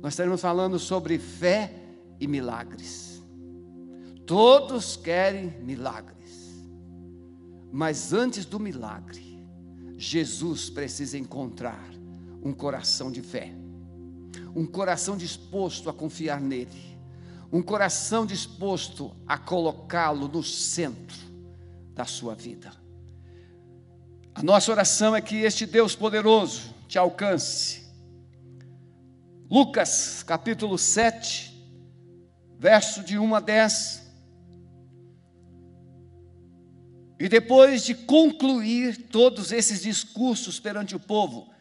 nós estaremos falando sobre fé e milagres. Todos querem milagres, mas antes do milagre, Jesus precisa encontrar um coração de fé, um coração disposto a confiar nele, um coração disposto a colocá-lo no centro da sua vida. A nossa oração é que este Deus poderoso te alcance. Lucas capítulo 7, verso de 1 a 10. E depois de concluir todos esses discursos perante o povo,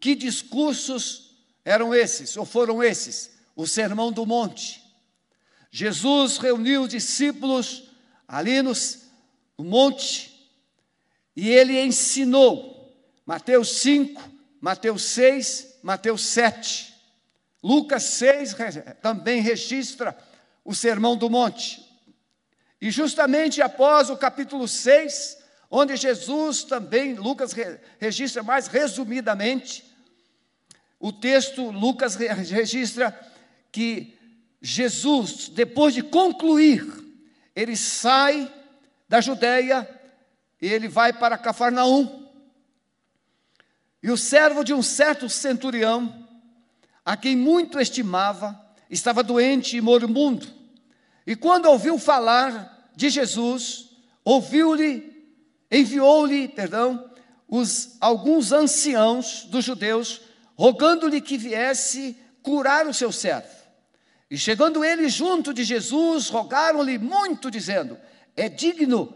que discursos eram esses, ou foram esses? O Sermão do Monte. Jesus reuniu os discípulos ali no, monte e ele ensinou. Mateus 5, Mateus 6, Mateus 7. Lucas 6 também registra o Sermão do Monte. E justamente após o capítulo 6, onde Jesus também, Lucas registra mais resumidamente, o texto, Lucas registra que Jesus, depois de concluir, ele sai da Judéia e ele vai para Cafarnaum. E o servo de um certo centurião, a quem muito estimava, estava doente e moribundo. E quando ouviu falar de Jesus, ouviu-lhe, enviou-lhe, perdão, os alguns anciãos dos judeus, rogando-lhe que viesse curar o seu servo. E chegando ele junto de Jesus, rogaram-lhe muito, dizendo: É digno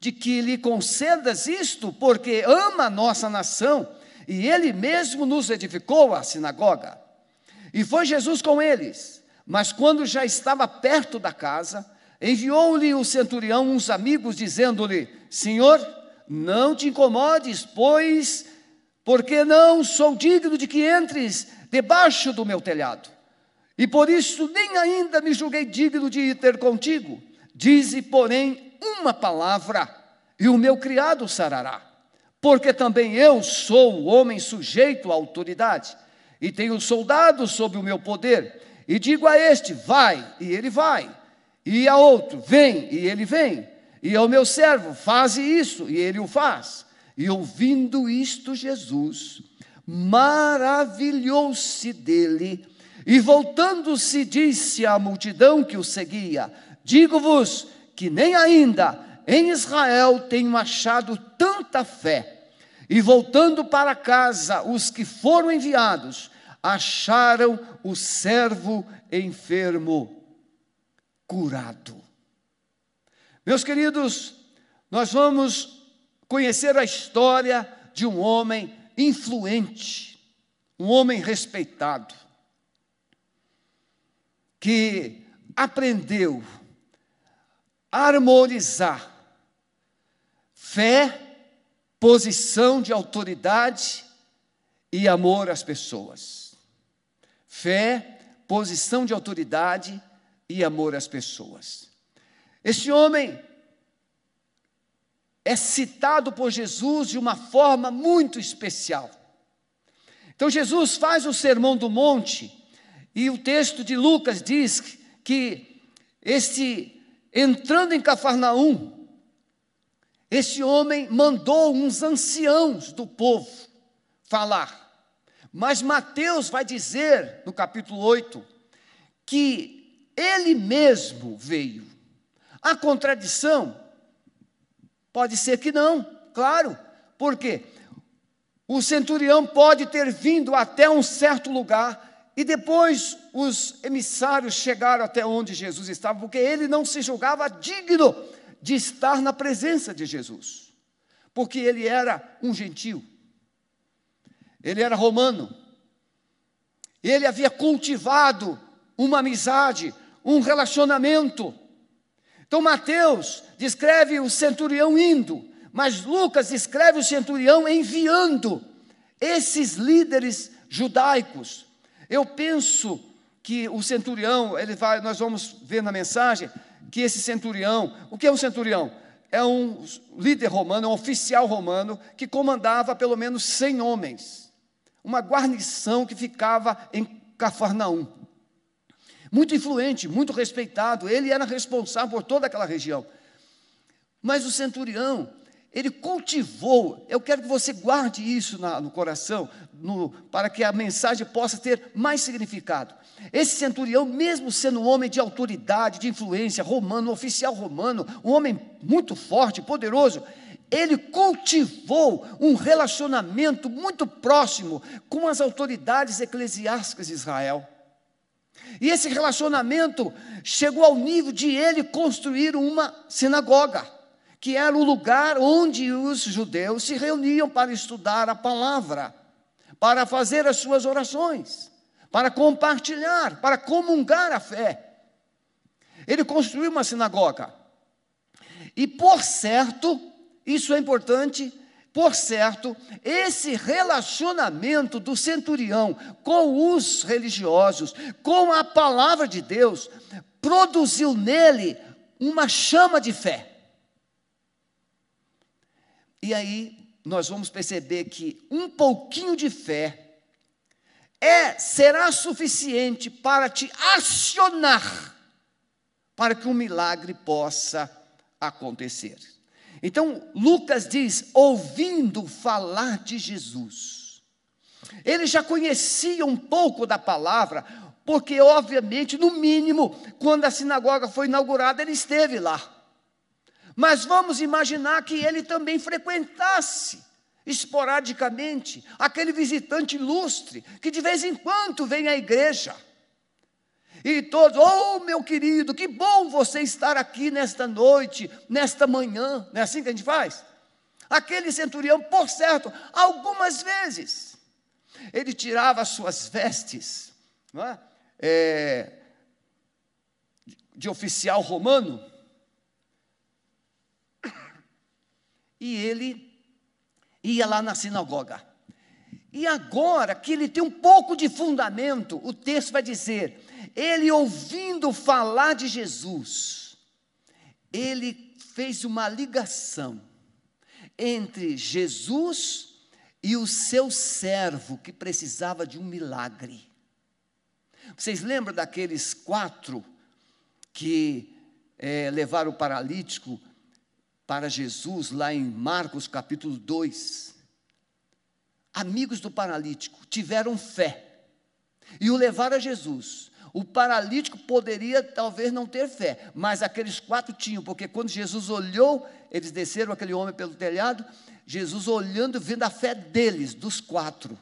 de que lhe concedas isto, porque ama a nossa nação, e ele mesmo nos edificou a sinagoga. E foi Jesus com eles. Mas quando já estava perto da casa, enviou-lhe o centurião uns amigos, dizendo-lhe: Senhor, não te incomodes, pois, porque não sou digno de que entres debaixo do meu telhado. E por isso nem ainda me julguei digno de ir ter contigo. Dize, porém, uma palavra, e o meu criado sarará. Porque também eu sou homem sujeito à autoridade, e tenho soldados sob o meu poder e digo a este: vai, e ele vai. E a outro: vem, e ele vem. E ao meu servo: faze isso, e ele o faz. E ouvindo isto, Jesus maravilhou-se dele, e voltando-se, disse à multidão que o seguia: Digo-vos que nem ainda em Israel tenho achado tanta fé. E voltando para casa, os que foram enviados acharam o servo enfermo curado. Meus queridos, nós vamos conhecer a história de um homem influente, um homem respeitado, que aprendeu a harmonizar fé, posição de autoridade e amor às pessoas fé, posição de autoridade e amor às pessoas. Este homem é citado por Jesus de uma forma muito especial. Então, Jesus faz o sermão do monte, e o texto de Lucas diz que este, entrando em Cafarnaum, este homem mandou uns anciãos do povo falar. Mas Mateus vai dizer, no capítulo 8, que ele mesmo veio. A contradição? Pode ser que não, claro, porque o centurião pode ter vindo até um certo lugar e depois os emissários chegaram até onde Jesus estava, porque ele não se julgava digno de estar na presença de Jesus, porque ele era um gentio ele era romano. Ele havia cultivado uma amizade, um relacionamento. Então Mateus descreve o centurião indo, mas Lucas descreve o centurião enviando esses líderes judaicos. Eu penso que o centurião, ele vai, nós vamos ver na mensagem que esse centurião, o que é um centurião? É um líder romano, um oficial romano que comandava pelo menos 100 homens uma guarnição que ficava em Cafarnaum. Muito influente, muito respeitado, ele era responsável por toda aquela região. Mas o centurião, ele cultivou, eu quero que você guarde isso na, no coração, no, para que a mensagem possa ter mais significado. Esse centurião, mesmo sendo um homem de autoridade, de influência, romano, um oficial romano, um homem muito forte, poderoso, ele cultivou um relacionamento muito próximo com as autoridades eclesiásticas de Israel. E esse relacionamento chegou ao nível de ele construir uma sinagoga, que era o lugar onde os judeus se reuniam para estudar a palavra, para fazer as suas orações, para compartilhar, para comungar a fé. Ele construiu uma sinagoga. E por certo, isso é importante. Por certo, esse relacionamento do centurião com os religiosos, com a palavra de Deus, produziu nele uma chama de fé. E aí nós vamos perceber que um pouquinho de fé é será suficiente para te acionar para que um milagre possa acontecer. Então, Lucas diz: ouvindo falar de Jesus. Ele já conhecia um pouco da palavra, porque, obviamente, no mínimo, quando a sinagoga foi inaugurada, ele esteve lá. Mas vamos imaginar que ele também frequentasse esporadicamente aquele visitante ilustre que de vez em quando vem à igreja e todos, oh meu querido, que bom você estar aqui nesta noite, nesta manhã, não é assim que a gente faz? Aquele centurião, por certo, algumas vezes, ele tirava as suas vestes, não é? É, de oficial romano, e ele ia lá na sinagoga. E agora que ele tem um pouco de fundamento, o texto vai dizer: ele ouvindo falar de Jesus, ele fez uma ligação entre Jesus e o seu servo que precisava de um milagre. Vocês lembram daqueles quatro que é, levaram o paralítico para Jesus, lá em Marcos capítulo 2? Amigos do paralítico tiveram fé e o levaram a Jesus. O paralítico poderia talvez não ter fé, mas aqueles quatro tinham, porque quando Jesus olhou, eles desceram aquele homem pelo telhado, Jesus olhando, vendo a fé deles, dos quatro,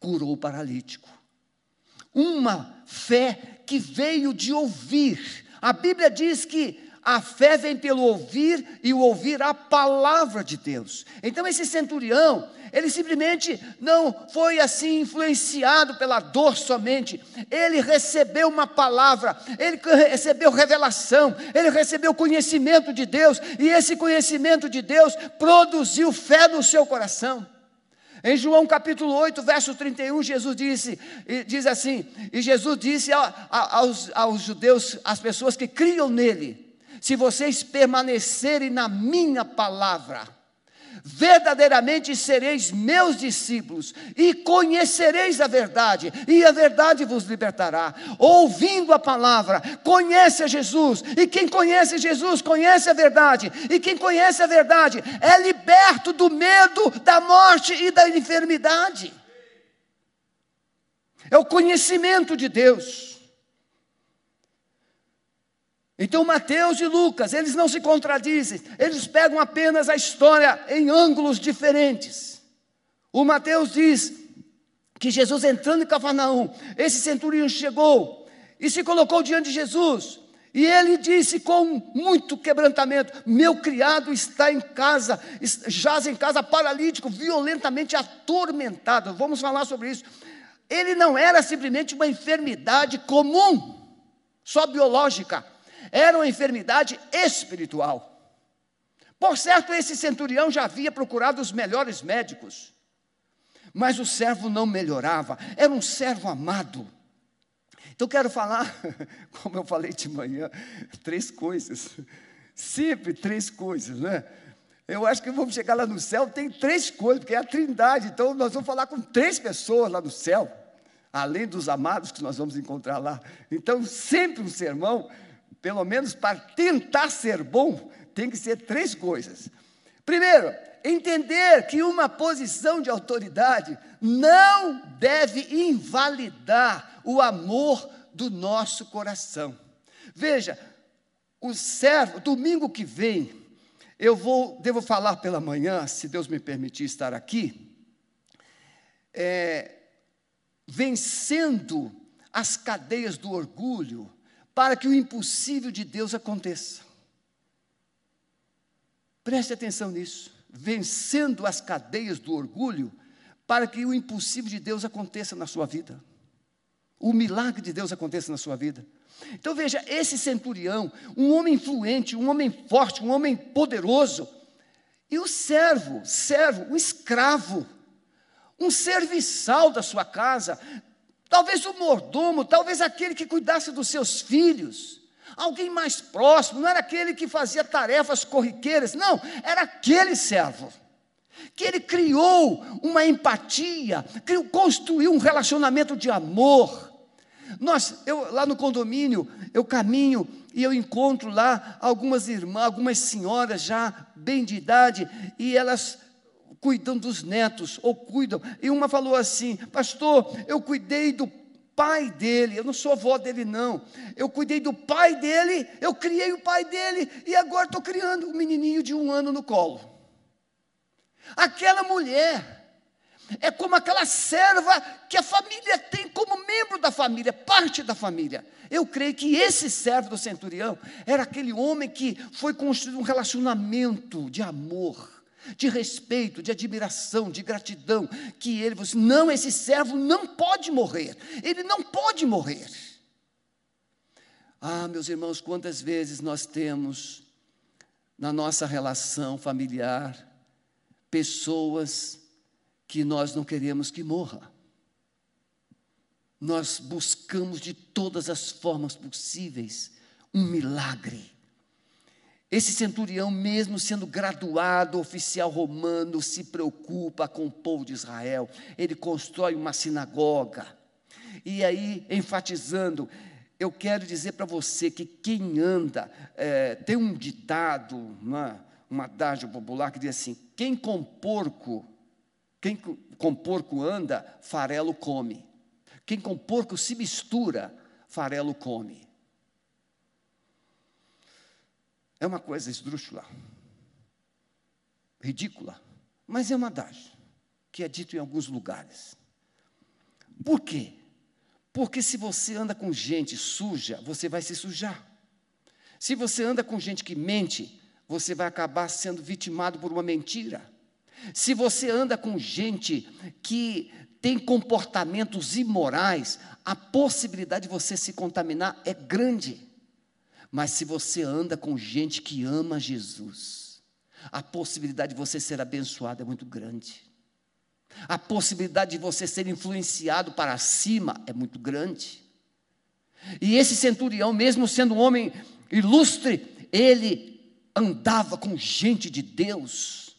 curou o paralítico. Uma fé que veio de ouvir. A Bíblia diz que a fé vem pelo ouvir e o ouvir a palavra de Deus. Então, esse centurião, ele simplesmente não foi assim influenciado pela dor somente, ele recebeu uma palavra, ele recebeu revelação, ele recebeu conhecimento de Deus, e esse conhecimento de Deus produziu fé no seu coração. Em João capítulo 8, verso 31, Jesus disse, diz assim, e Jesus disse aos, aos judeus, às pessoas que criam nele, se vocês permanecerem na minha palavra, verdadeiramente sereis meus discípulos e conhecereis a verdade, e a verdade vos libertará. Ouvindo a palavra, conhece a Jesus, e quem conhece Jesus conhece a verdade, e quem conhece a verdade é liberto do medo, da morte e da enfermidade. É o conhecimento de Deus. Então, Mateus e Lucas, eles não se contradizem, eles pegam apenas a história em ângulos diferentes. O Mateus diz que Jesus entrando em Cafarnaum, esse centurião chegou e se colocou diante de Jesus. E ele disse com muito quebrantamento: Meu criado está em casa, jaz em casa paralítico, violentamente atormentado. Vamos falar sobre isso. Ele não era simplesmente uma enfermidade comum, só biológica era uma enfermidade espiritual. Por certo, esse centurião já havia procurado os melhores médicos, mas o servo não melhorava, era um servo amado. Então, quero falar, como eu falei de manhã, três coisas, sempre três coisas, né? Eu acho que vamos chegar lá no céu, tem três coisas, porque é a trindade, então nós vamos falar com três pessoas lá no céu. além dos amados que nós vamos encontrar lá. Então, sempre um sermão, pelo menos para tentar ser bom, tem que ser três coisas. Primeiro, entender que uma posição de autoridade não deve invalidar o amor do nosso coração. Veja, o servo, domingo que vem, eu vou, devo falar pela manhã, se Deus me permitir estar aqui, é, vencendo as cadeias do orgulho, para que o impossível de Deus aconteça. Preste atenção nisso. Vencendo as cadeias do orgulho, para que o impossível de Deus aconteça na sua vida. O milagre de Deus aconteça na sua vida. Então veja, esse centurião, um homem influente, um homem forte, um homem poderoso, e o servo, servo, o escravo, um serviçal da sua casa, talvez o mordomo, talvez aquele que cuidasse dos seus filhos, alguém mais próximo, não era aquele que fazia tarefas corriqueiras, não, era aquele servo. Que ele criou uma empatia, criou, construiu um relacionamento de amor, nós, eu lá no condomínio, eu caminho e eu encontro lá algumas irmãs, algumas senhoras já bem de idade, e elas cuidam dos netos, ou cuidam. E uma falou assim: Pastor, eu cuidei do pai dele, eu não sou avó dele, não. Eu cuidei do pai dele, eu criei o pai dele, e agora estou criando um menininho de um ano no colo. Aquela mulher é como aquela serva que a família tem como membro da família, parte da família. Eu creio que esse servo do centurião era aquele homem que foi construído um relacionamento de amor, de respeito, de admiração, de gratidão, que ele assim, não, esse servo não pode morrer, ele não pode morrer. Ah, meus irmãos, quantas vezes nós temos na nossa relação familiar pessoas que nós não queremos que morra. Nós buscamos de todas as formas possíveis um milagre. Esse centurião, mesmo sendo graduado oficial romano, se preocupa com o povo de Israel. Ele constrói uma sinagoga. E aí, enfatizando, eu quero dizer para você que quem anda, é, tem um ditado, uma, uma adágio popular que diz assim: quem com porco quem com porco anda, farelo come. Quem com porco se mistura, farelo come. É uma coisa esdrúxula, ridícula, mas é uma adagio que é dito em alguns lugares. Por quê? Porque se você anda com gente suja, você vai se sujar. Se você anda com gente que mente, você vai acabar sendo vitimado por uma mentira. Se você anda com gente que tem comportamentos imorais, a possibilidade de você se contaminar é grande. Mas se você anda com gente que ama Jesus, a possibilidade de você ser abençoado é muito grande. A possibilidade de você ser influenciado para cima é muito grande. E esse centurião, mesmo sendo um homem ilustre, ele andava com gente de Deus.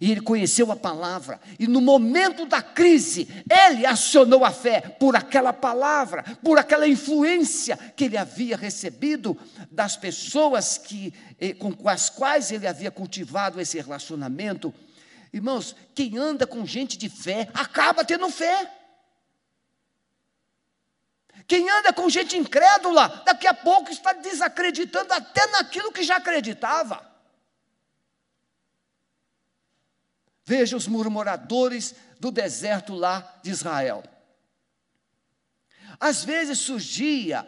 E ele conheceu a palavra, e no momento da crise, ele acionou a fé por aquela palavra, por aquela influência que ele havia recebido das pessoas que, eh, com as quais ele havia cultivado esse relacionamento. Irmãos, quem anda com gente de fé acaba tendo fé. Quem anda com gente incrédula, daqui a pouco está desacreditando até naquilo que já acreditava. Veja os murmuradores do deserto lá de Israel. Às vezes surgia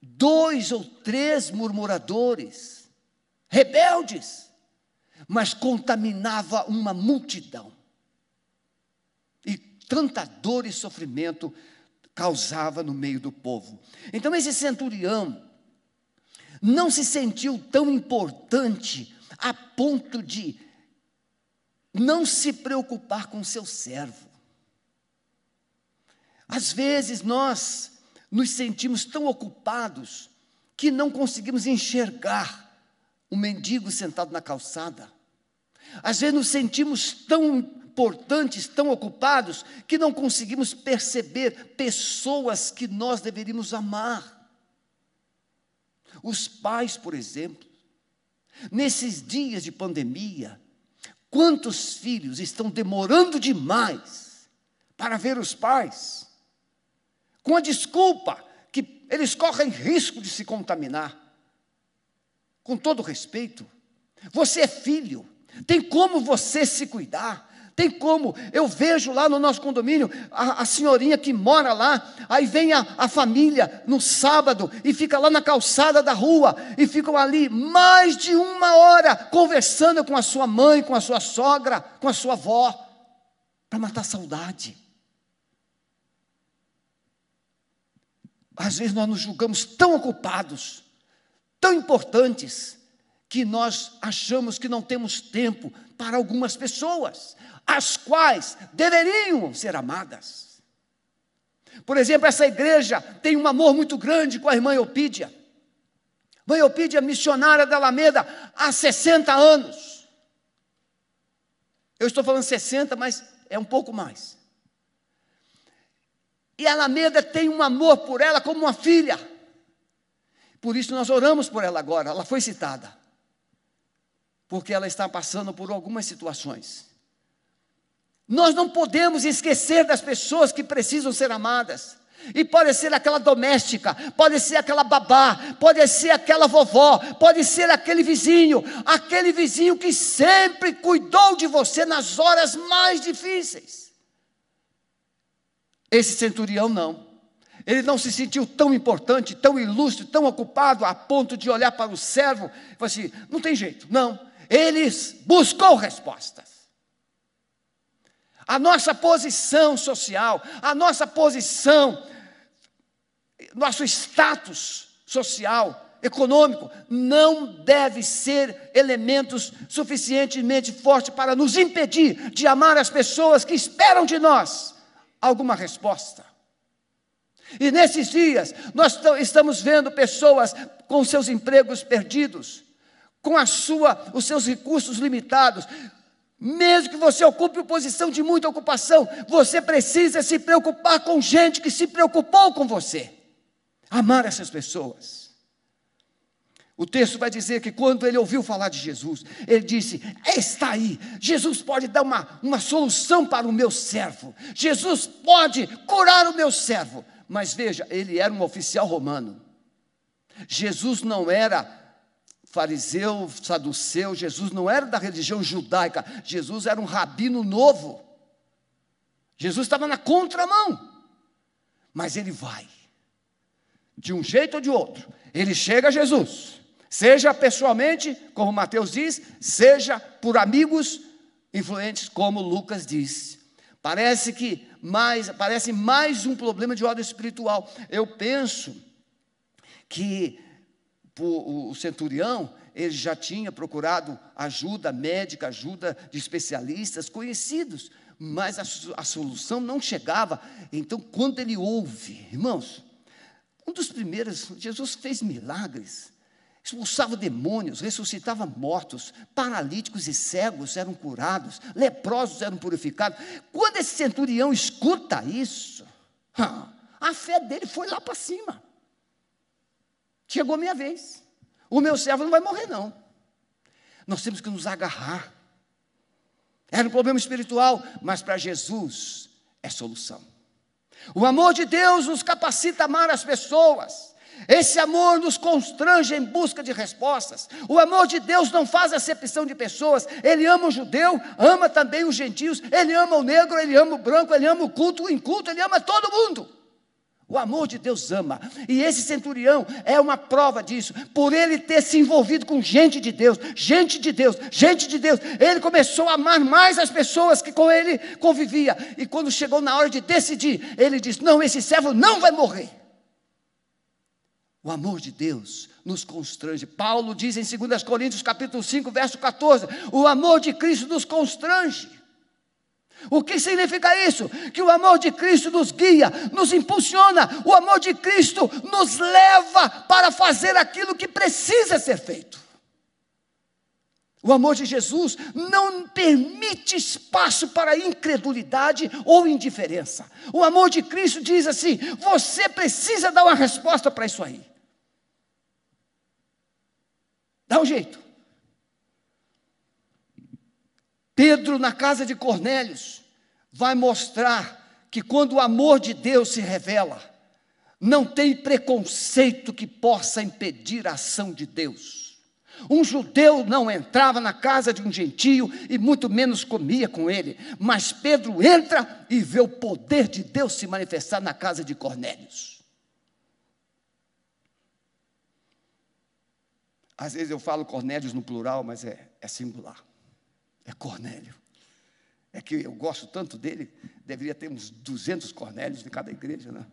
dois ou três murmuradores, rebeldes, mas contaminava uma multidão. E tanta dor e sofrimento causava no meio do povo. Então esse centurião não se sentiu tão importante a ponto de não se preocupar com seu servo. Às vezes nós nos sentimos tão ocupados que não conseguimos enxergar o mendigo sentado na calçada. Às vezes nos sentimos tão importantes, tão ocupados, que não conseguimos perceber pessoas que nós deveríamos amar. Os pais, por exemplo, nesses dias de pandemia, quantos filhos estão demorando demais para ver os pais, com a desculpa que eles correm risco de se contaminar. Com todo respeito, você é filho, tem como você se cuidar. Tem como, eu vejo lá no nosso condomínio a, a senhorinha que mora lá, aí vem a, a, família no sábado e fica lá na calçada da rua e ficam ali mais de uma hora conversando com a sua mãe, com a sua sogra, com a sua avó, para matar saudade. Às vezes nós nos julgamos tão ocupados, tão importantes, que nós achamos que não temos tempo para algumas pessoas, as quais deveriam ser amadas. Por exemplo, essa igreja tem um amor muito grande com a irmã Eupídia. Mãe Eupídia, missionária da Alameda há 60 anos. Eu estou falando 60, mas é um pouco mais. E a Alameda tem um amor por ela como uma filha. Por isso nós oramos por ela agora, ela foi citada porque ela está passando por algumas situações. Nós não podemos esquecer das pessoas que precisam ser amadas. E pode ser aquela doméstica, pode ser aquela babá, pode ser aquela vovó, pode ser aquele vizinho, aquele vizinho que sempre cuidou de você nas horas mais difíceis. Esse centurião não. Ele não se sentiu tão importante, tão ilustre, tão ocupado, a ponto de olhar para o servo e falar assim: não tem jeito, não, ele buscou respostas. A nossa posição social, a nossa posição, nosso status social, econômico, não deve ser elementos suficientemente fortes para nos impedir de amar as pessoas que esperam de nós alguma resposta. E nesses dias, nós estamos vendo pessoas com seus empregos perdidos, com a sua, os seus recursos limitados. Mesmo que você ocupe posição de muita ocupação, você precisa se preocupar com gente que se preocupou com você. Amar essas pessoas. O texto vai dizer que quando ele ouviu falar de Jesus, ele disse: Está aí, Jesus pode dar uma, uma solução para o meu servo, Jesus pode curar o meu servo. Mas veja, ele era um oficial romano. Jesus não era fariseu, saduceu, Jesus não era da religião judaica, Jesus era um rabino novo. Jesus estava na contramão. Mas ele vai. De um jeito ou de outro. Ele chega a Jesus. Seja pessoalmente, como Mateus diz, seja por amigos influentes, como Lucas diz. Parece que mais, parece mais um problema de ordem espiritual. Eu penso que o centurião, ele já tinha procurado ajuda médica, ajuda de especialistas conhecidos, mas a, a solução não chegava. Então, quando ele ouve, irmãos, um dos primeiros, Jesus fez milagres, expulsava demônios, ressuscitava mortos, paralíticos e cegos eram curados, leprosos eram purificados. Quando esse centurião escuta isso, a fé dele foi lá para cima. Chegou a minha vez. O meu servo não vai morrer, não. Nós temos que nos agarrar. Era um problema espiritual, mas para Jesus é solução. O amor de Deus nos capacita a amar as pessoas. Esse amor nos constrange em busca de respostas. O amor de Deus não faz acepção de pessoas. Ele ama o judeu, ama também os gentios, ele ama o negro, ele ama o branco, ele ama o culto, o inculto, ele ama todo mundo. O amor de Deus ama. E esse centurião é uma prova disso. Por ele ter se envolvido com gente de Deus, gente de Deus, gente de Deus, ele começou a amar mais as pessoas que com ele convivia. E quando chegou na hora de decidir, ele disse: Não, esse servo não vai morrer. O amor de Deus nos constrange. Paulo diz em 2 Coríntios capítulo 5, verso 14: O amor de Cristo nos constrange. O que significa isso? Que o amor de Cristo nos guia, nos impulsiona, o amor de Cristo nos leva para fazer aquilo que precisa ser feito. O amor de Jesus não permite espaço para incredulidade ou indiferença. O amor de Cristo diz assim: você precisa dar uma resposta para isso aí. Dá um jeito. Pedro, na casa de Cornélios, vai mostrar que quando o amor de Deus se revela, não tem preconceito que possa impedir a ação de Deus. Um judeu não entrava na casa de um gentio e muito menos comia com ele, mas Pedro entra e vê o poder de Deus se manifestar na casa de Cornélios. Às vezes eu falo Cornélios no plural, mas é, é singular. É Cornélio. É que eu gosto tanto dele, deveria ter uns 200 Cornélios em cada igreja, né?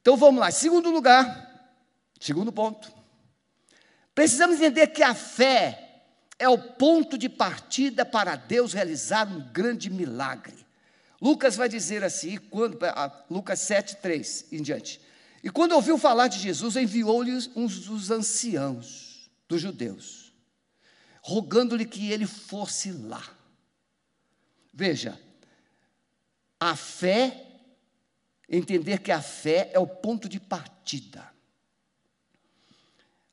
Então vamos lá. Segundo lugar, segundo ponto. Precisamos entender que a fé é o ponto de partida para Deus realizar um grande milagre. Lucas vai dizer assim, quando, Lucas 7, 3 em diante. E quando ouviu falar de Jesus, enviou-lhe uns dos anciãos dos judeus, rogando-lhe que ele fosse lá. Veja, a fé, entender que a fé é o ponto de partida.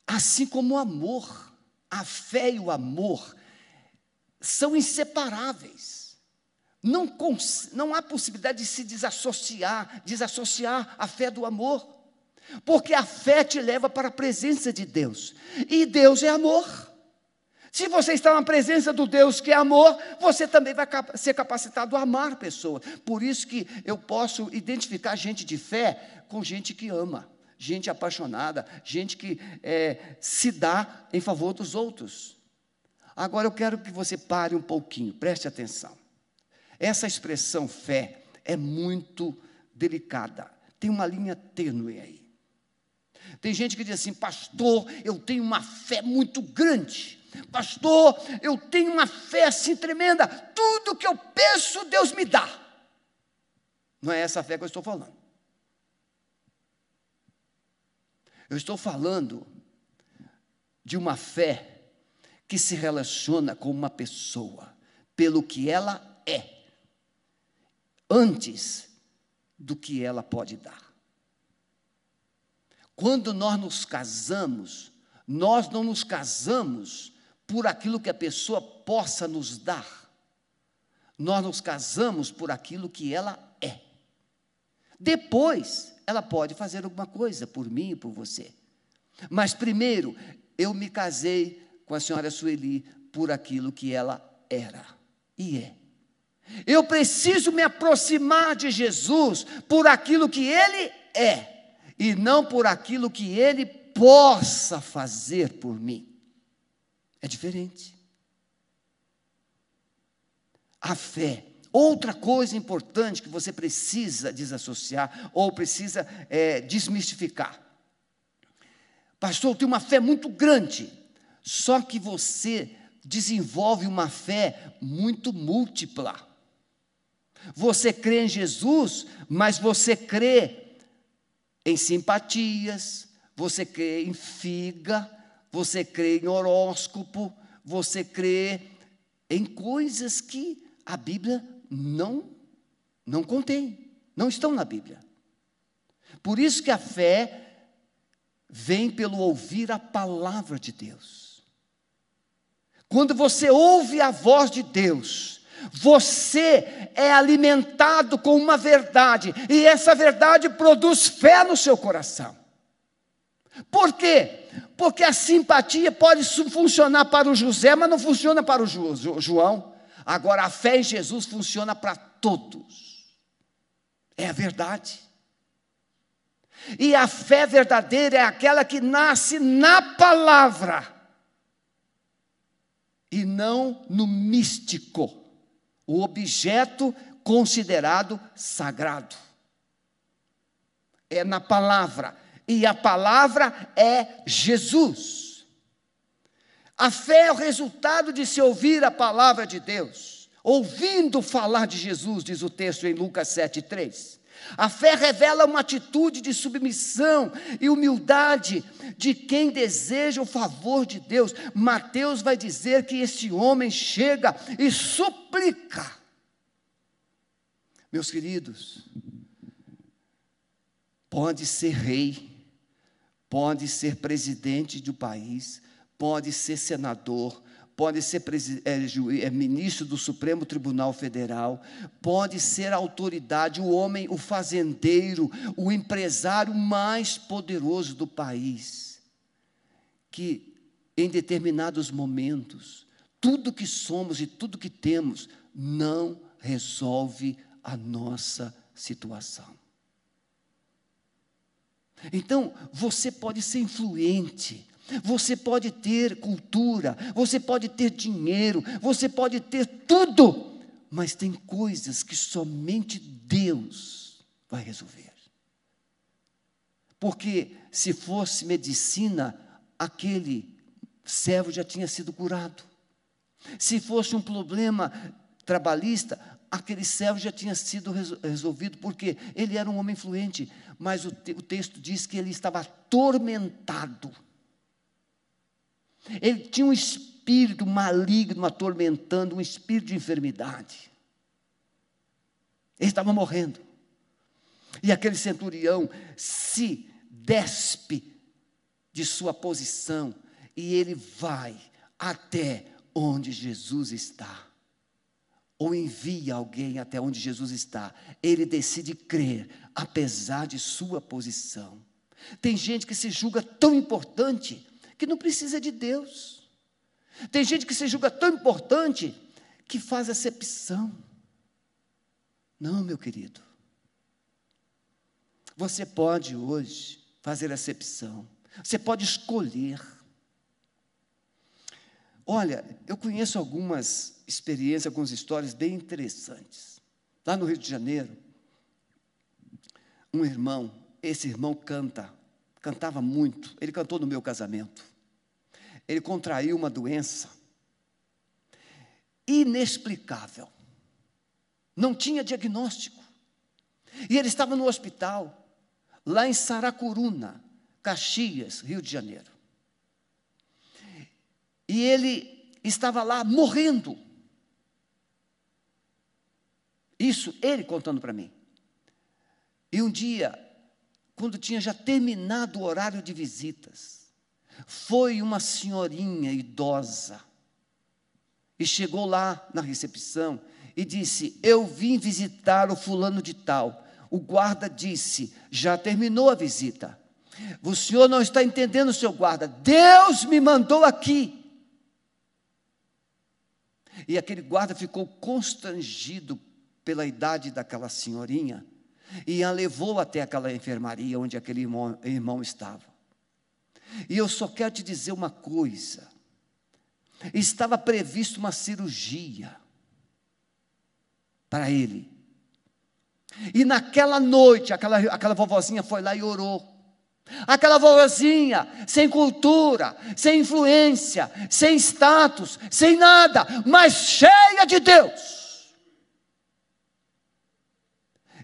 Assim como o amor, a fé e o amor são inseparáveis. Não, não há possibilidade de se desassociar, desassociar a fé do amor. Porque a fé te leva para a presença de Deus. E Deus é amor. Se você está na presença do Deus que é amor, você também vai ser capacitado a amar pessoas. Por isso que eu posso identificar gente de fé com gente que ama, gente apaixonada, gente que é, se dá em favor dos outros. Agora eu quero que você pare um pouquinho, preste atenção. Essa expressão fé é muito delicada, tem uma linha tênue aí. Tem gente que diz assim, pastor, eu tenho uma fé muito grande. Pastor, eu tenho uma fé assim tremenda. Tudo que eu peço, Deus me dá. Não é essa fé que eu estou falando. Eu estou falando de uma fé que se relaciona com uma pessoa pelo que ela é, antes do que ela pode dar. Quando nós nos casamos, nós não nos casamos por aquilo que a pessoa possa nos dar. Nós nos casamos por aquilo que ela é. Depois, ela pode fazer alguma coisa por mim e por você. Mas primeiro, eu me casei com a senhora Sueli por aquilo que ela era e é. Eu preciso me aproximar de Jesus por aquilo que ele é e não por aquilo que ele possa fazer por mim. É diferente. A fé. Outra coisa importante que você precisa desassociar ou precisa é, desmistificar. Pastor, eu tenho uma fé muito grande, só que você desenvolve uma fé muito múltipla. Você crê em Jesus, mas você crê em simpatias, você crê em figa, você crê em horóscopo, você crê em coisas que a Bíblia não não contém, não estão na Bíblia. Por isso que a fé vem pelo ouvir a palavra de Deus. Quando você ouve a voz de Deus, você é alimentado com uma verdade, e essa verdade produz fé no seu coração. Por quê? Porque a simpatia pode funcionar para o José, mas não funciona para o João. Agora, a fé em Jesus funciona para todos. É a verdade. E a fé verdadeira é aquela que nasce na palavra e não no místico o objeto considerado sagrado. É na palavra, e a palavra é Jesus. A fé é o resultado de se ouvir a palavra de Deus, ouvindo falar de Jesus, diz o texto em Lucas 7,3. A fé revela uma atitude de submissão e humildade de quem deseja o favor de Deus. Mateus vai dizer que este homem chega e suplica. Meus queridos, pode ser rei, pode ser presidente do país, pode ser senador, pode ser é, é, ministro do Supremo Tribunal Federal, pode ser autoridade, o homem, o fazendeiro, o empresário mais poderoso do país, que em determinados momentos, tudo que somos e tudo que temos não resolve a nossa situação. Então, você pode ser influente, você pode ter cultura, você pode ter dinheiro, você pode ter tudo, mas tem coisas que somente Deus vai resolver. Porque se fosse medicina, aquele servo já tinha sido curado. Se fosse um problema trabalhista, aquele servo já tinha sido resolvido, porque ele era um homem influente, mas o, te, o texto diz que ele estava atormentado. Ele tinha um espírito maligno atormentando, um espírito de enfermidade. Ele estava morrendo. E aquele centurião se despe de sua posição e ele vai até onde Jesus está. Ou envia alguém até onde Jesus está. Ele decide crer, apesar de sua posição. Tem gente que se julga tão importante que não precisa de Deus. Tem gente que se julga tão importante que faz acepção. Não, meu querido. Você pode hoje fazer acepção. Você pode escolher. Olha, eu conheço algumas experiências, algumas histórias bem interessantes. Lá no Rio de Janeiro, um irmão, esse irmão canta cantava muito, ele cantou no meu casamento. Ele contraiu uma doença inexplicável. Não tinha diagnóstico. E ele estava no hospital, lá em Saracuruna, Caxias, Rio de Janeiro. E ele estava lá morrendo. Isso ele contando para mim. E um dia quando tinha já terminado o horário de visitas, foi uma senhorinha idosa e chegou lá na recepção e disse: Eu vim visitar o fulano de tal. O guarda disse: Já terminou a visita. O senhor não está entendendo, seu guarda. Deus me mandou aqui. E aquele guarda ficou constrangido pela idade daquela senhorinha e a levou até aquela enfermaria onde aquele irmão, irmão estava. E eu só quero te dizer uma coisa: estava previsto uma cirurgia para ele. E naquela noite, aquela, aquela vovozinha foi lá e orou. Aquela vovozinha, sem cultura, sem influência, sem status, sem nada, mas cheia de Deus.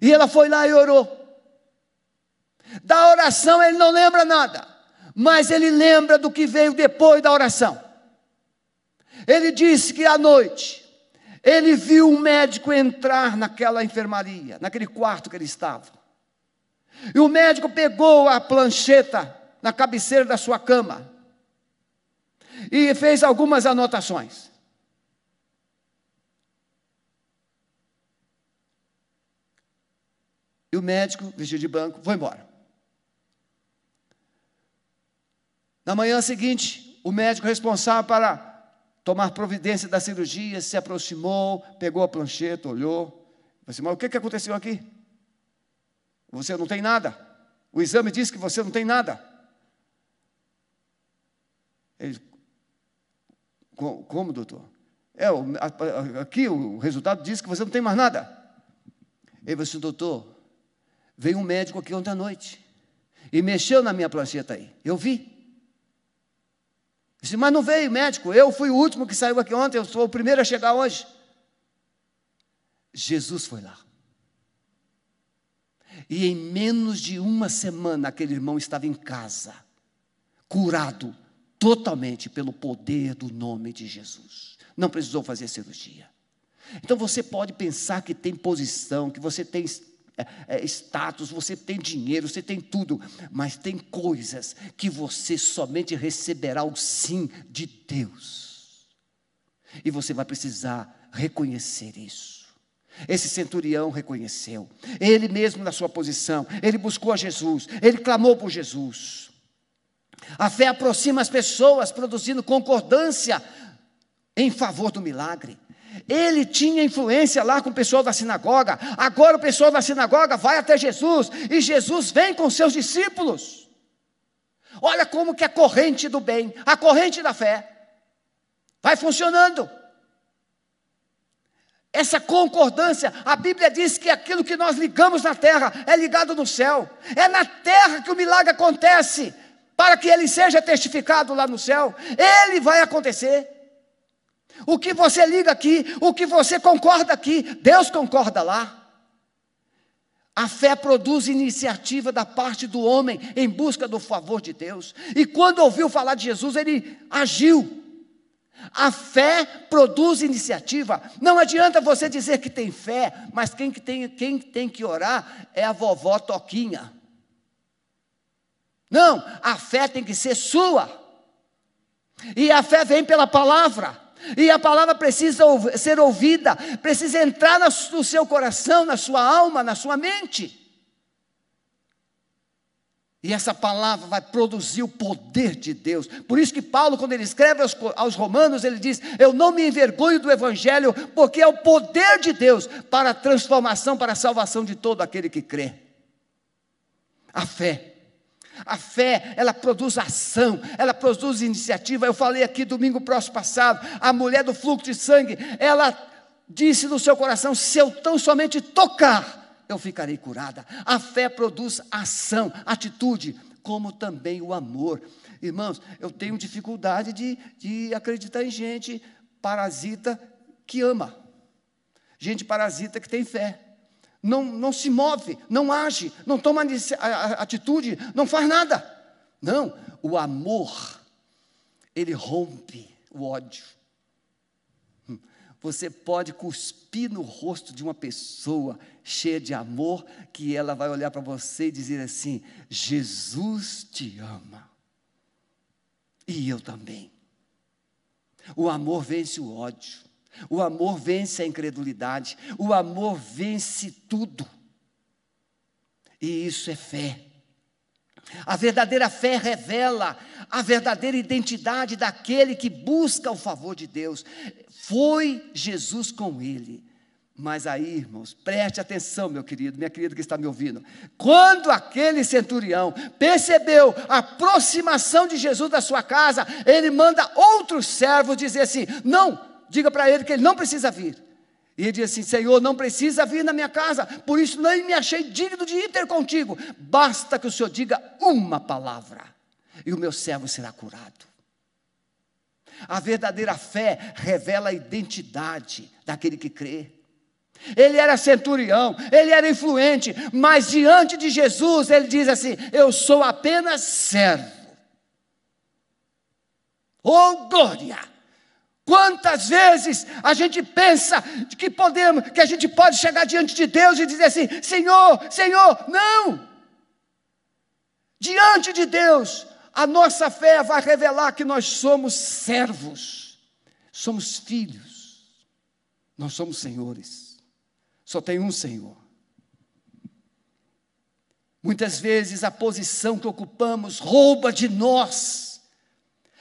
E ela foi lá e orou. Da oração ele não lembra nada, mas ele lembra do que veio depois da oração. Ele disse que à noite ele viu um médico entrar naquela enfermaria, naquele quarto que ele estava. E o médico pegou a plancheta na cabeceira da sua cama e fez algumas anotações. E o médico, vestido de branco, foi embora. Na manhã seguinte, o médico responsável para tomar providência da cirurgia se aproximou, pegou a plancheta, olhou. Falei assim, mas o que, que aconteceu aqui? Você não tem nada. O exame diz que você não tem nada. Ele, como, doutor? É, aqui o resultado diz que você não tem mais nada. Ele falou assim, doutor, Veio um médico aqui ontem à noite e mexeu na minha plancheta aí. Eu vi. disse, mas não veio médico, eu fui o último que saiu aqui ontem, eu sou o primeiro a chegar hoje. Jesus foi lá. E em menos de uma semana, aquele irmão estava em casa, curado totalmente pelo poder do nome de Jesus. Não precisou fazer cirurgia. Então você pode pensar que tem posição, que você tem é, é, status, você tem dinheiro, você tem tudo, mas tem coisas que você somente receberá o sim de Deus. E você vai precisar reconhecer isso. Esse centurião reconheceu, ele mesmo na sua posição, ele buscou a Jesus, ele clamou por Jesus. A fé aproxima as pessoas, produzindo concordância em favor do milagre. Ele tinha influência lá com o pessoal da sinagoga. Agora o pessoal da sinagoga vai até Jesus e Jesus vem com seus discípulos. Olha como que a corrente do bem, a corrente da fé, vai funcionando. Essa concordância, a Bíblia diz que aquilo que nós ligamos na terra é ligado no céu. É na terra que o milagre acontece, para que ele seja testificado lá no céu. Ele vai acontecer. O que você liga aqui, o que você concorda aqui, Deus concorda lá. A fé produz iniciativa da parte do homem em busca do favor de Deus. E quando ouviu falar de Jesus, ele agiu. A fé produz iniciativa. Não adianta você dizer que tem fé, mas quem, que tem, quem tem que orar é a vovó Toquinha. Não, a fé tem que ser sua. E a fé vem pela palavra. E a palavra precisa ser ouvida, precisa entrar no seu coração, na sua alma, na sua mente. E essa palavra vai produzir o poder de Deus. Por isso que Paulo, quando ele escreve aos, aos, Romanos, ele diz: Eu não me envergonho do Evangelho, porque é o poder de Deus para a transformação, para a salvação de todo aquele que crê. A fé a fé, ela produz ação, ela produz iniciativa. Eu falei aqui domingo próximo passado, a mulher do fluxo de sangue, ela disse no seu coração: se eu tão somente tocar, eu ficarei curada. A fé produz ação, atitude, como também o amor. Irmãos, eu tenho dificuldade de, de acreditar em gente parasita que ama, gente parasita que tem fé não, não se move, não age, não toma atitude, não faz nada. Não, o amor, ele rompe o ódio. Hum, você pode cuspir no rosto de uma pessoa cheia de amor, que ela vai olhar para você e dizer assim: Jesus te ama. E eu também. O amor vence o ódio. O amor vence a incredulidade, o amor vence tudo. E isso é fé. A verdadeira fé revela a verdadeira identidade daquele que busca o favor de Deus. Foi Jesus com ele. Mas aí, irmãos, preste atenção, meu querido, minha querida que está me ouvindo. Quando aquele centurião percebeu a aproximação de Jesus da sua casa, ele manda outros servos dizer assim: Não, diga para ele que ele não precisa vir. E ele diz assim: Senhor, não precisa vir na minha casa, por isso nem me achei digno de ir ter contigo. Basta que o Senhor diga uma palavra, e o meu servo será curado. A verdadeira fé revela a identidade daquele que crê. Ele era centurião, ele era influente, mas diante de Jesus ele diz assim: Eu sou apenas servo. Oh glória! Quantas vezes a gente pensa que podemos, que a gente pode chegar diante de Deus e dizer assim: Senhor, Senhor, não! Diante de Deus, a nossa fé vai revelar que nós somos servos, somos filhos, nós somos senhores, só tem um Senhor. Muitas vezes a posição que ocupamos rouba de nós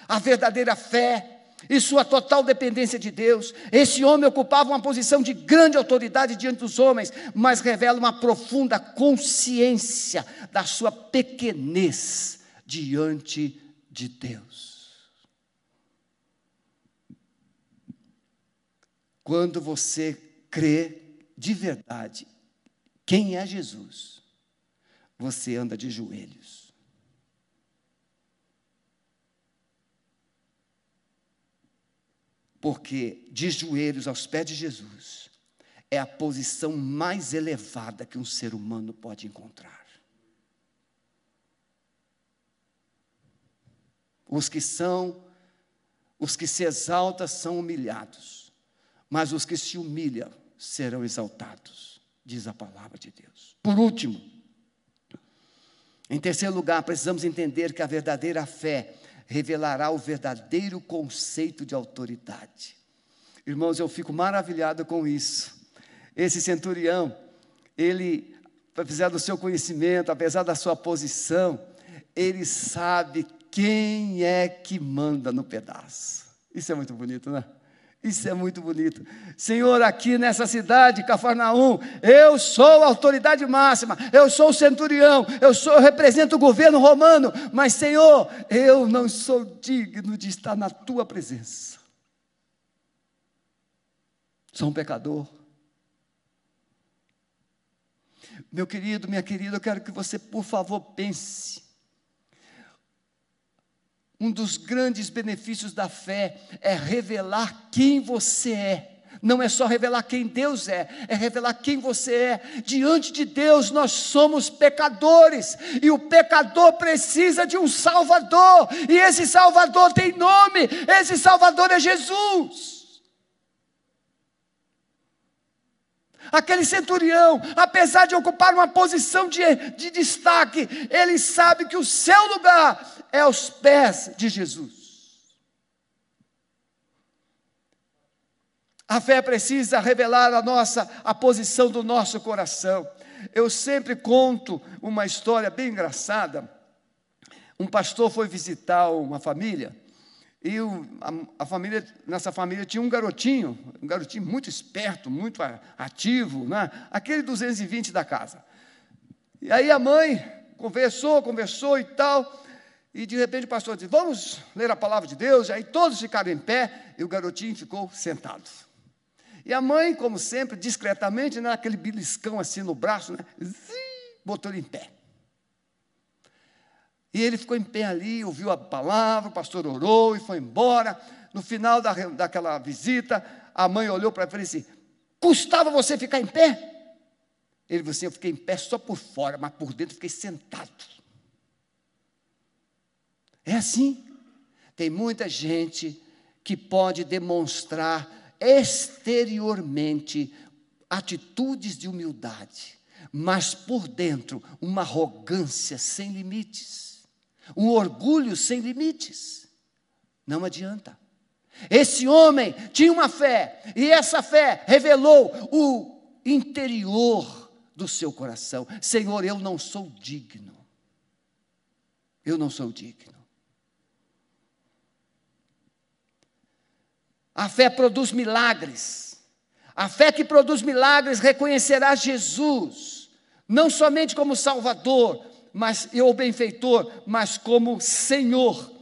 a verdadeira fé e sua total dependência de Deus. Esse homem ocupava uma posição de grande autoridade diante dos homens, mas revela uma profunda consciência da sua pequenez diante de Deus. Quando você crê de verdade quem é Jesus, você anda de joelhos. Porque de joelhos aos pés de Jesus, é a posição mais elevada que um ser humano pode encontrar. Os que são, os que se exaltam são humilhados, mas os que se humilham serão exaltados, diz a palavra de Deus. Por último, em terceiro lugar, precisamos entender que a verdadeira fé revelará o verdadeiro conceito de autoridade. Irmãos, eu fico maravilhado com isso. Esse centurião, ele, apesar do seu conhecimento, apesar da sua posição, ele sabe quem é que manda no pedaço. Isso é muito bonito, né? Isso é muito bonito. Senhor, aqui nessa cidade, Cafarnaum, eu sou a autoridade máxima, eu sou o centurião, eu, sou, eu represento o governo romano, mas, Senhor, eu não sou digno de estar na tua presença. Sou um pecador. Meu querido, minha querida, eu quero que você, por favor, pense um dos grandes benefícios da fé é revelar quem você é. Não é só revelar quem Deus é, é revelar quem você é. Diante de Deus, nós somos pecadores, e o pecador precisa de um Salvador, e esse Salvador tem nome, esse Salvador é Jesus. Aquele centurião, apesar de ocupar uma posição de, de destaque, ele sabe que o seu lugar é aos pés de Jesus. A fé precisa revelar a nossa a posição do nosso coração. Eu sempre conto uma história bem engraçada. Um pastor foi visitar uma família e o, a, a, família, nessa família tinha um garotinho, um garotinho muito esperto, muito ativo, né? aquele 220 da casa. E aí a mãe conversou, conversou e tal, e de repente o pastor disse: Vamos ler a palavra de Deus. E aí todos ficaram em pé e o garotinho ficou sentado. E a mãe, como sempre, discretamente, né, beliscão assim no braço, né, botou ele em pé. E ele ficou em pé ali, ouviu a palavra, o pastor orou e foi embora. No final da, daquela visita, a mãe olhou para ele e disse: Custava você ficar em pé? Ele disse: assim, Eu fiquei em pé só por fora, mas por dentro fiquei sentado. É assim. Tem muita gente que pode demonstrar exteriormente atitudes de humildade, mas por dentro uma arrogância sem limites, um orgulho sem limites. Não adianta. Esse homem tinha uma fé, e essa fé revelou o interior do seu coração: Senhor, eu não sou digno. Eu não sou digno. A fé produz milagres. A fé que produz milagres reconhecerá Jesus, não somente como Salvador, mas ou benfeitor, mas como Senhor.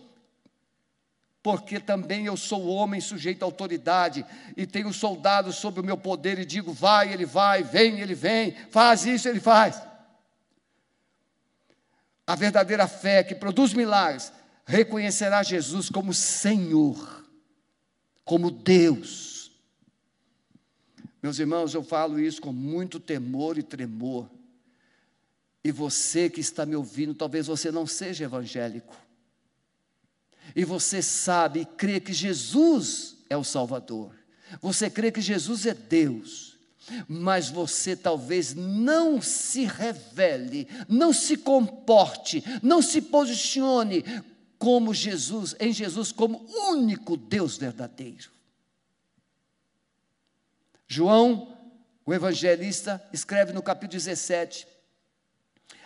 Porque também eu sou homem sujeito à autoridade e tenho soldados sob o meu poder e digo: vai, ele vai, vem, ele vem, faz isso, ele faz. A verdadeira fé que produz milagres reconhecerá Jesus como Senhor como Deus. Meus irmãos, eu falo isso com muito temor e tremor. E você que está me ouvindo, talvez você não seja evangélico. E você sabe e crê que Jesus é o Salvador. Você crê que Jesus é Deus. Mas você talvez não se revele, não se comporte, não se posicione como Jesus, em Jesus como único Deus verdadeiro. João, o evangelista, escreve no capítulo 17: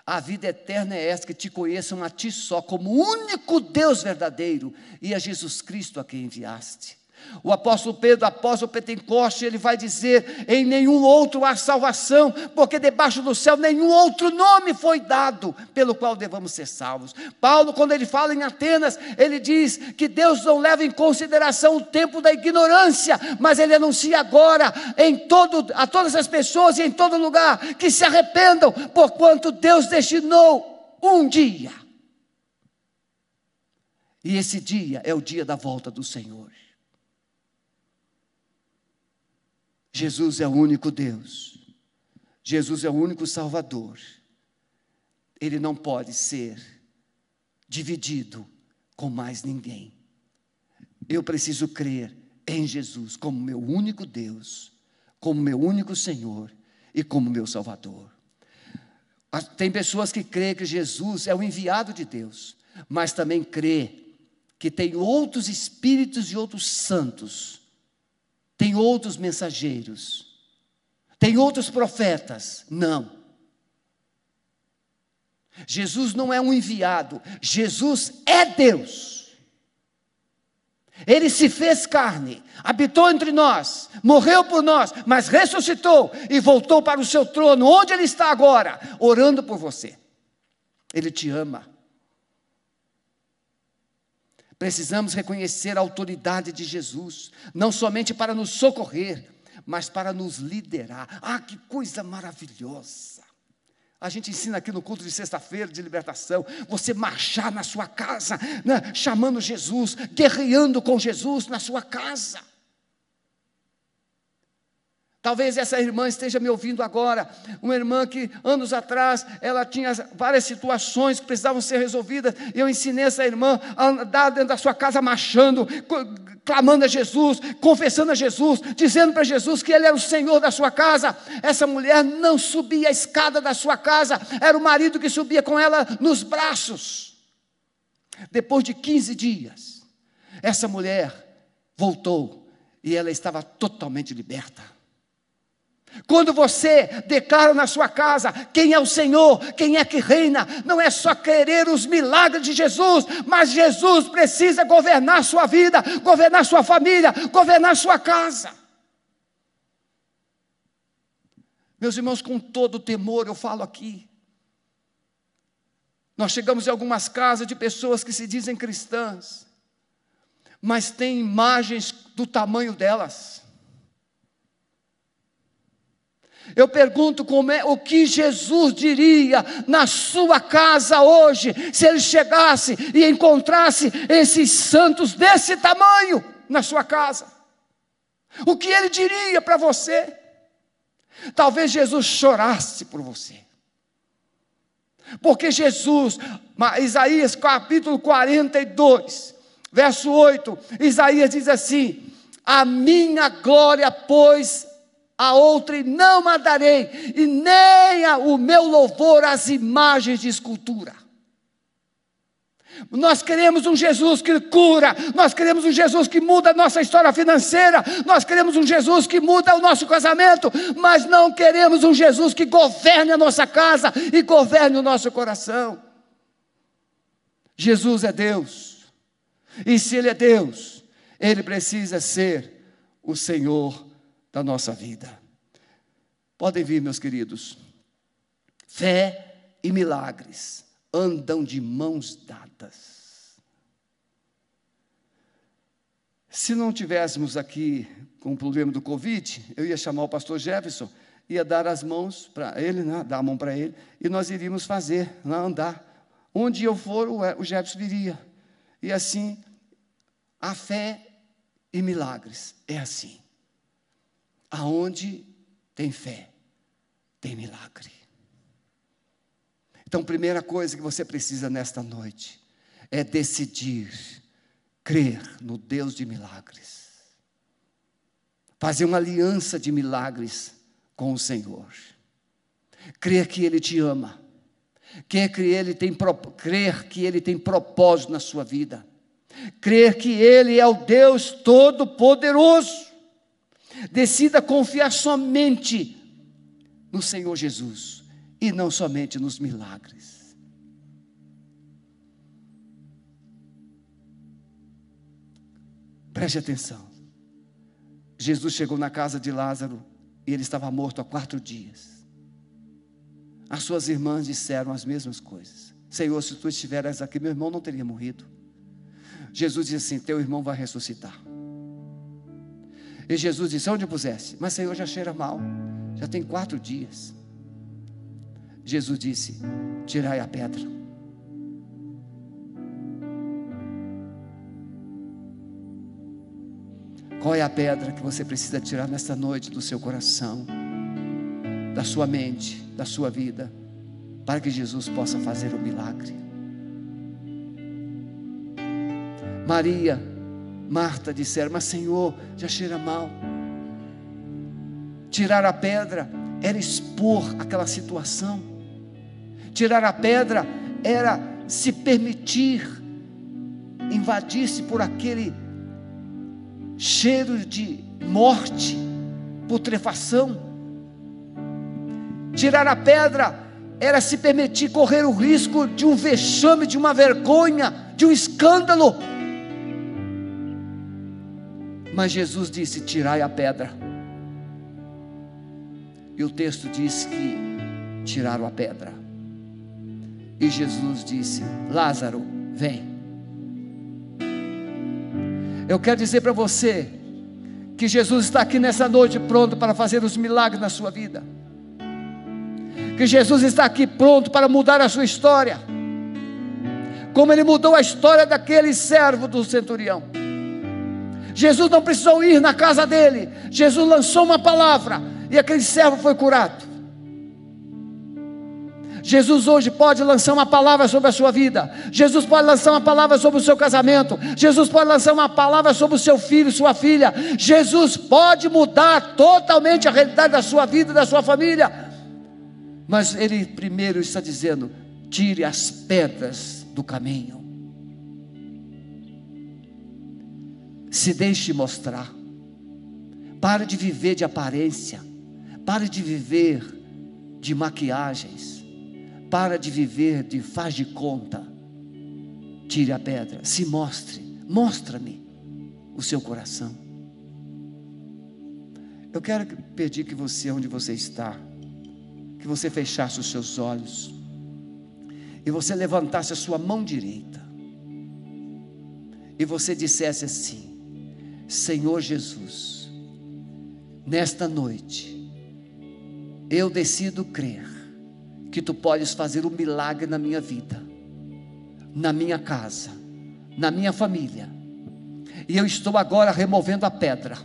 A vida eterna é esta que te conheçam a ti só como único Deus verdadeiro e a Jesus Cristo a quem enviaste. O apóstolo Pedro, apóstolo Pentecoste, ele vai dizer: em nenhum outro há salvação, porque debaixo do céu nenhum outro nome foi dado pelo qual devamos ser salvos. Paulo, quando ele fala em Atenas, ele diz que Deus não leva em consideração o tempo da ignorância, mas ele anuncia agora em todo, a todas as pessoas e em todo lugar que se arrependam, porquanto Deus destinou um dia. E esse dia é o dia da volta do Senhor. Jesus é o único Deus. Jesus é o único Salvador. Ele não pode ser dividido com mais ninguém. Eu preciso crer em Jesus como meu único Deus, como meu único Senhor e como meu Salvador. Tem pessoas que creem que Jesus é o enviado de Deus, mas também crê que tem outros espíritos e outros santos, tem outros mensageiros, tem outros profetas. Não. Jesus não é um enviado, Jesus é Deus. Ele se fez carne, habitou entre nós, morreu por nós, mas ressuscitou e voltou para o seu trono, onde ele está agora, orando por você. Ele te ama. Precisamos reconhecer a autoridade de Jesus, não somente para nos socorrer, mas para nos liderar. Ah, que coisa maravilhosa! A gente ensina aqui no culto de sexta-feira de libertação, você marchar na sua casa, né, chamando Jesus, guerreando com Jesus na sua casa. Talvez essa irmã esteja me ouvindo agora, uma irmã que anos atrás ela tinha várias situações que precisavam ser resolvidas, eu ensinei essa irmã a andar dentro da sua casa marchando, clamando a Jesus, confessando a Jesus, dizendo para Jesus que Ele era o Senhor da sua casa. Essa mulher não subia a escada da sua casa, era o marido que subia com ela nos braços. Depois de 15 dias, essa mulher voltou e ela estava totalmente liberta. Quando você declara na sua casa quem é o Senhor, quem é que reina, não é só querer os milagres de Jesus, mas Jesus precisa governar sua vida, governar sua família, governar sua casa. Meus irmãos, com todo temor eu falo aqui. Nós chegamos em algumas casas de pessoas que se dizem cristãs, mas têm imagens do tamanho delas. Eu pergunto como é o que Jesus diria na sua casa hoje, se ele chegasse e encontrasse esses santos desse tamanho na sua casa. O que ele diria para você? Talvez Jesus chorasse por você. Porque Jesus, Isaías capítulo 42, verso 8, Isaías diz assim: A minha glória, pois, a outra não mandarei, e nem o meu louvor às imagens de escultura. Nós queremos um Jesus que cura, nós queremos um Jesus que muda a nossa história financeira, nós queremos um Jesus que muda o nosso casamento, mas não queremos um Jesus que governe a nossa casa e governe o nosso coração. Jesus é Deus, e se Ele é Deus, Ele precisa ser o Senhor da nossa vida. Podem vir, meus queridos. Fé e milagres andam de mãos dadas. Se não tivéssemos aqui com o problema do Covid, eu ia chamar o pastor Jefferson, ia dar as mãos para ele, né, dar a mão para ele, e nós iríamos fazer, lá andar. Onde eu for, o Jefferson viria. E assim, a fé e milagres é assim aonde tem fé, tem milagre. Então, primeira coisa que você precisa nesta noite é decidir crer no Deus de milagres. Fazer uma aliança de milagres com o Senhor. Crer que Ele te ama. Crer que Ele tem, crer que Ele tem propósito na sua vida. Crer que Ele é o Deus Todo-Poderoso Decida confiar somente no Senhor Jesus e não somente nos milagres. Preste atenção. Jesus chegou na casa de Lázaro e ele estava morto há quatro dias. As suas irmãs disseram as mesmas coisas. Senhor, se tu estiveras aqui, meu irmão não teria morrido. Jesus disse assim: Teu irmão vai ressuscitar. E Jesus disse: Onde puseste? Mas Senhor, já cheira mal. Já tem quatro dias. Jesus disse: Tirai a pedra. Qual é a pedra que você precisa tirar nesta noite do seu coração, da sua mente, da sua vida, para que Jesus possa fazer o milagre? Maria, Marta disseram: Mas Senhor, já cheira mal. Tirar a pedra era expor aquela situação. Tirar a pedra era se permitir invadir-se por aquele cheiro de morte, putrefação. Tirar a pedra era se permitir correr o risco de um vexame, de uma vergonha, de um escândalo. Mas Jesus disse: Tirai a pedra. E o texto diz que tiraram a pedra. E Jesus disse: Lázaro, vem. Eu quero dizer para você que Jesus está aqui nessa noite pronto para fazer os milagres na sua vida. Que Jesus está aqui pronto para mudar a sua história. Como ele mudou a história daquele servo do centurião. Jesus não precisou ir na casa dele. Jesus lançou uma palavra e aquele servo foi curado. Jesus hoje pode lançar uma palavra sobre a sua vida. Jesus pode lançar uma palavra sobre o seu casamento. Jesus pode lançar uma palavra sobre o seu filho, sua filha. Jesus pode mudar totalmente a realidade da sua vida da sua família. Mas ele primeiro está dizendo: tire as pedras do caminho. Se deixe mostrar. Pare de viver de aparência. Pare de viver de maquiagens para de viver de faz de conta. Tire a pedra, se mostre, mostra-me o seu coração. Eu quero pedir que você, onde você está, que você fechasse os seus olhos e você levantasse a sua mão direita e você dissesse assim: Senhor Jesus, nesta noite eu decido crer que tu podes fazer um milagre na minha vida, na minha casa, na minha família. E eu estou agora removendo a pedra.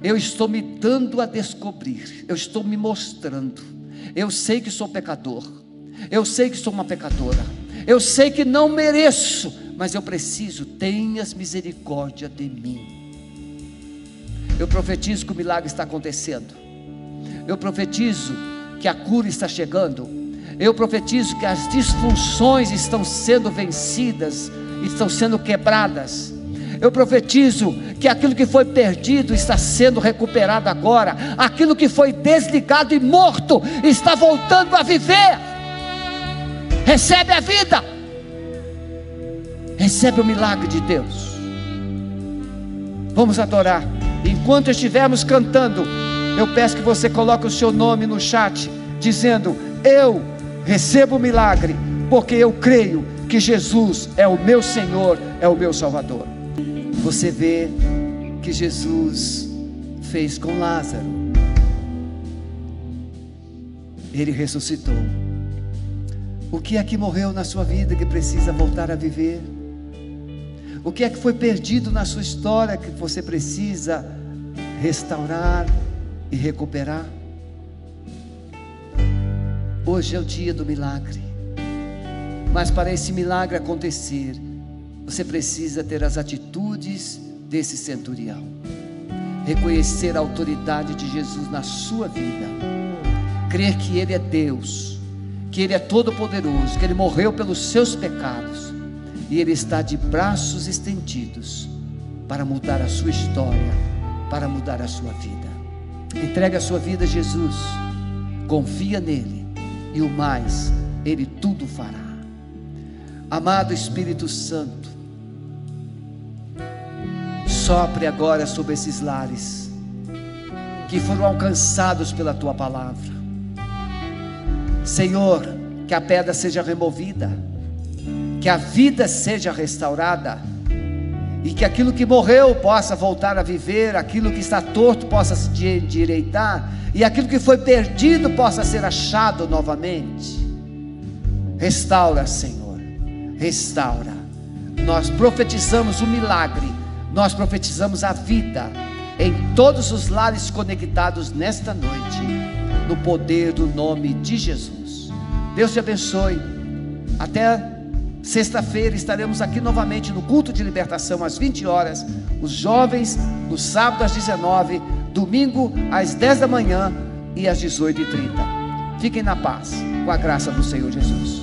Eu estou me dando a descobrir, eu estou me mostrando. Eu sei que sou pecador, eu sei que sou uma pecadora, eu sei que não mereço, mas eu preciso, tenhas misericórdia de mim. Eu profetizo que o milagre está acontecendo, eu profetizo que a cura está chegando. Eu profetizo que as disfunções estão sendo vencidas, estão sendo quebradas. Eu profetizo que aquilo que foi perdido está sendo recuperado agora. Aquilo que foi desligado e morto está voltando a viver. Recebe a vida. Recebe o milagre de Deus. Vamos adorar. Enquanto estivermos cantando, eu peço que você coloque o seu nome no chat, dizendo: Eu recebo o milagre, porque eu creio que Jesus é o meu Senhor, é o meu Salvador. Você vê que Jesus fez com Lázaro. Ele ressuscitou. O que é que morreu na sua vida que precisa voltar a viver? O que é que foi perdido na sua história que você precisa restaurar, e recuperar. Hoje é o dia do milagre. Mas para esse milagre acontecer, você precisa ter as atitudes desse centurião. Reconhecer a autoridade de Jesus na sua vida. Crer que Ele é Deus, que Ele é todo-poderoso, que Ele morreu pelos seus pecados e Ele está de braços estendidos para mudar a sua história, para mudar a sua vida. Entregue a sua vida a Jesus. Confia nele. E o mais, ele tudo fará. Amado Espírito Santo, sopre agora sobre esses lares que foram alcançados pela tua palavra. Senhor, que a pedra seja removida, que a vida seja restaurada e que aquilo que morreu possa voltar a viver, aquilo que está torto possa se endireitar, e aquilo que foi perdido possa ser achado novamente. Restaura, Senhor, restaura. Nós profetizamos o milagre Nós profetizamos a vida em todos os lares conectados nesta noite, no poder do nome de Jesus. Deus te abençoe. Até sexta-feira estaremos aqui novamente no culto de libertação às 20 horas, os jovens no sábado às 19, domingo às 10 da manhã e às 18h30. Fiquem na paz, com a graça do Senhor Jesus.